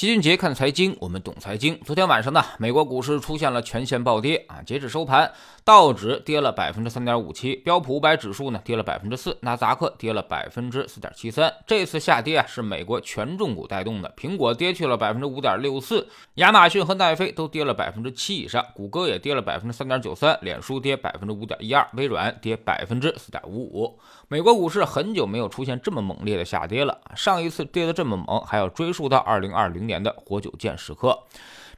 齐俊杰看财经，我们懂财经。昨天晚上呢，美国股市出现了全线暴跌啊！截止收盘，道指跌了百分之三点五七，标普五百指数呢跌了百分之四，纳斯达克跌了百分之四点七三。这次下跌啊，是美国权重股带动的，苹果跌去了百分之五点六四，亚马逊和奈飞都跌了百分之七以上，谷歌也跌了百分之三点九三，脸书跌百分之五点一二，微软跌百分之四点五五。美国股市很久没有出现这么猛烈的下跌了，上一次跌得这么猛，还要追溯到二零二零。年的活久见时刻，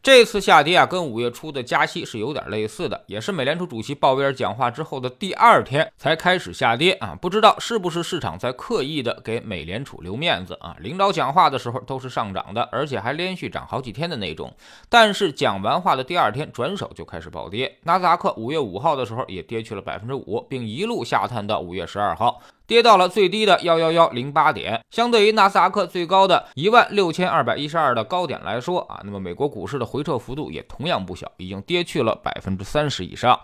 这次下跌啊，跟五月初的加息是有点类似的，也是美联储主席鲍威尔讲话之后的第二天才开始下跌啊。不知道是不是市场在刻意的给美联储留面子啊？领导讲话的时候都是上涨的，而且还连续涨好几天的那种，但是讲完话的第二天转手就开始暴跌。纳斯达克五月五号的时候也跌去了百分之五，并一路下探到五月十二号。跌到了最低的幺幺幺零八点，相对于纳斯达克最高的一万六千二百一十二的高点来说啊，那么美国股市的回撤幅度也同样不小，已经跌去了百分之三十以上。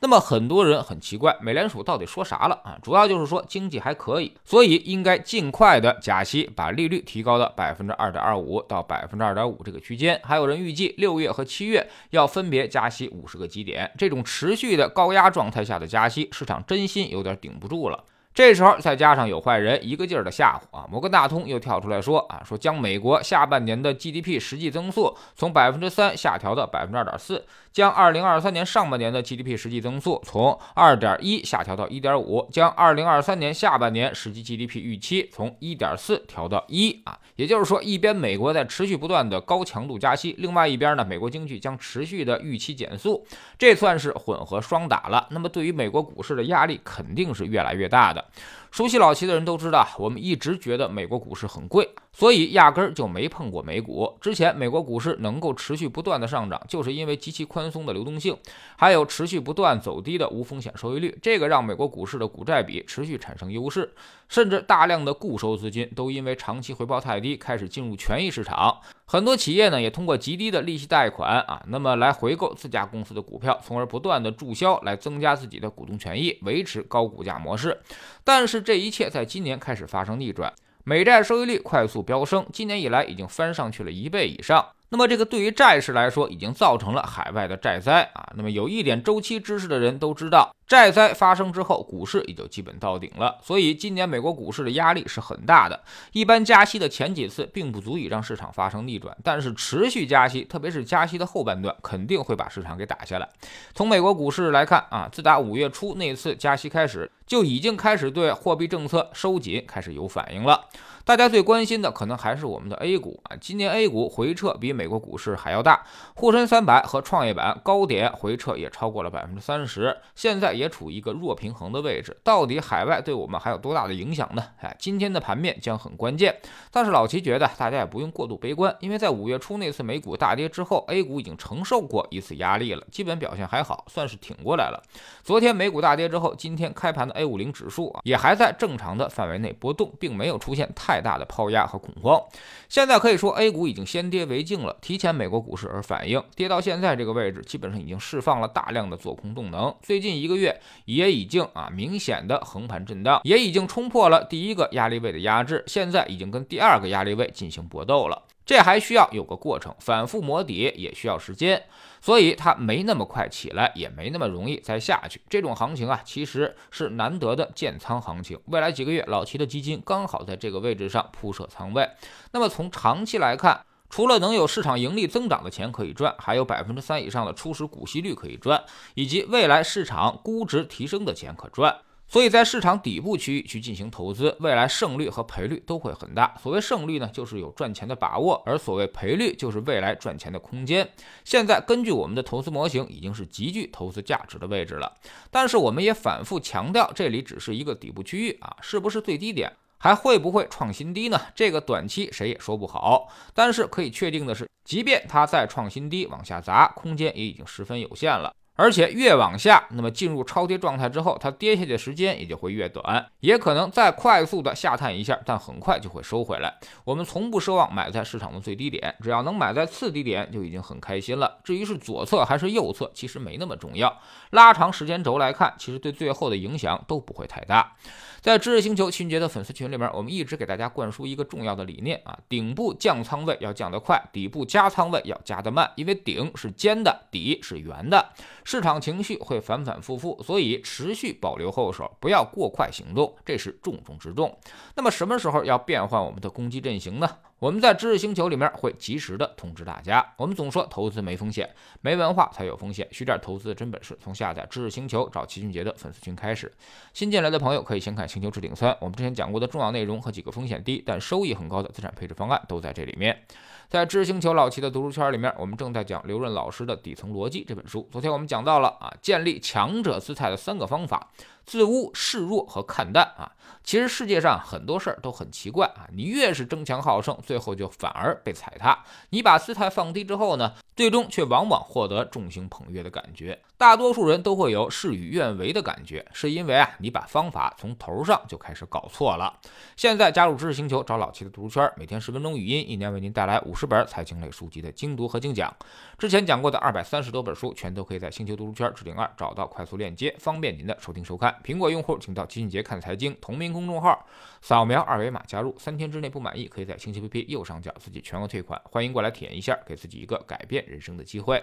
那么很多人很奇怪，美联储到底说啥了啊？主要就是说经济还可以，所以应该尽快的加息，把利率提高到百分之二点二五到百分之二点五这个区间。还有人预计六月和七月要分别加息五十个基点，这种持续的高压状态下的加息，市场真心有点顶不住了。这时候再加上有坏人一个劲儿的吓唬啊，摩根大通又跳出来说啊，说将美国下半年的 GDP 实际增速从百分之三下调到百分之二点四，将二零二三年上半年的 GDP 实际增速从二点一下调到一点五，将二零二三年下半年实际 GDP 预期从一点四调到一啊，也就是说，一边美国在持续不断的高强度加息，另外一边呢，美国经济将持续的预期减速，这算是混合双打了。那么对于美国股市的压力肯定是越来越大的熟悉老齐的人都知道，我们一直觉得美国股市很贵，所以压根儿就没碰过美股。之前美国股市能够持续不断的上涨，就是因为极其宽松的流动性，还有持续不断走低的无风险收益率，这个让美国股市的股债比持续产生优势，甚至大量的固收资金都因为长期回报太低，开始进入权益市场。很多企业呢也通过极低的利息贷款啊，那么来回购自家公司的股票，从而不断的注销来增加自己的股东权益，维持高股价模式。但是这一切在今年开始发生逆转，美债收益率快速飙升，今年以来已经翻上去了一倍以上。那么这个对于债市来说，已经造成了海外的债灾啊。那么有一点周期知识的人都知道，债灾发生之后，股市也就基本到顶了。所以今年美国股市的压力是很大的。一般加息的前几次并不足以让市场发生逆转，但是持续加息，特别是加息的后半段，肯定会把市场给打下来。从美国股市来看啊，自打五月初那次加息开始，就已经开始对货币政策收紧开始有反应了。大家最关心的可能还是我们的 A 股啊，今年 A 股回撤比美国股市还要大，沪深三百和创业板高点回撤也超过了百分之三十，现在也处于一个弱平衡的位置。到底海外对我们还有多大的影响呢？哎，今天的盘面将很关键。但是老齐觉得大家也不用过度悲观，因为在五月初那次美股大跌之后，A 股已经承受过一次压力了，基本表现还好，算是挺过来了。昨天美股大跌之后，今天开盘的 A 五零指数啊，也还在正常的范围内波动，并没有出现太。太大的抛压和恐慌，现在可以说 A 股已经先跌为敬了，提前美国股市而反应，跌到现在这个位置，基本上已经释放了大量的做空动能。最近一个月也已经啊明显的横盘震荡，也已经冲破了第一个压力位的压制，现在已经跟第二个压力位进行搏斗了。这还需要有个过程，反复磨底也需要时间，所以它没那么快起来，也没那么容易再下去。这种行情啊，其实是难得的建仓行情。未来几个月，老齐的基金刚好在这个位置上铺设仓位。那么从长期来看，除了能有市场盈利增长的钱可以赚，还有百分之三以上的初始股息率可以赚，以及未来市场估值提升的钱可赚。所以在市场底部区域去进行投资，未来胜率和赔率都会很大。所谓胜率呢，就是有赚钱的把握；而所谓赔率，就是未来赚钱的空间。现在根据我们的投资模型，已经是极具投资价值的位置了。但是我们也反复强调，这里只是一个底部区域啊，是不是最低点，还会不会创新低呢？这个短期谁也说不好。但是可以确定的是，即便它再创新低往下砸，空间也已经十分有限了。而且越往下，那么进入超跌状态之后，它跌下去的时间也就会越短，也可能再快速的下探一下，但很快就会收回来。我们从不奢望买在市场的最低点，只要能买在次低点就已经很开心了。至于是左侧还是右侧，其实没那么重要。拉长时间轴来看，其实对最后的影响都不会太大。在知识星球秦杰的粉丝群里面，我们一直给大家灌输一个重要的理念啊：顶部降仓位要降得快，底部加仓位要加得慢。因为顶是尖的，底是圆的，市场情绪会反反复复，所以持续保留后手，不要过快行动，这是重中之重。那么什么时候要变换我们的攻击阵型呢？我们在知识星球里面会及时的通知大家。我们总说投资没风险，没文化才有风险。学点投资的真本事，从下载知识星球找齐俊杰的粉丝群开始。新进来的朋友可以先看《星球置顶三》，我们之前讲过的重要内容和几个风险低但收益很高的资产配置方案都在这里面。在知识星球老齐的读书圈里面，我们正在讲刘润老师的《底层逻辑》这本书。昨天我们讲到了啊，建立强者姿态的三个方法。自污、示弱和看淡啊，其实世界上很多事儿都很奇怪啊。你越是争强好胜，最后就反而被踩踏。你把姿态放低之后呢，最终却往往获得众星捧月的感觉。大多数人都会有事与愿违的感觉，是因为啊，你把方法从头上就开始搞错了。现在加入知识星球，找老七的读书圈，每天十分钟语音，一年为您带来五十本财经类书籍的精读和精讲。之前讲过的二百三十多本书，全都可以在星球读书圈置顶二找到快速链接，方便您的收听收看。苹果用户请到齐俊杰看财经同名公众号，扫描二维码加入。三天之内不满意，可以在星期 APP 右上角自己全额退款。欢迎过来体验一下，给自己一个改变人生的机会。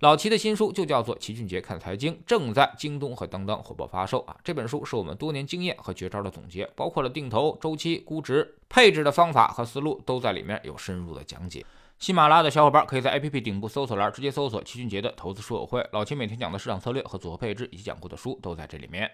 老齐的新书就叫做《齐俊杰看财经》，正在京东和当当火爆发售啊！这本书是我们多年经验和绝招的总结，包括了定投、周期、估值、配置的方法和思路，都在里面有深入的讲解。喜马拉雅的小伙伴可以在 APP 顶部搜索栏直接搜索齐俊杰的投资书友会，老齐每天讲的市场策略和组合配置以及讲过的书都在这里面。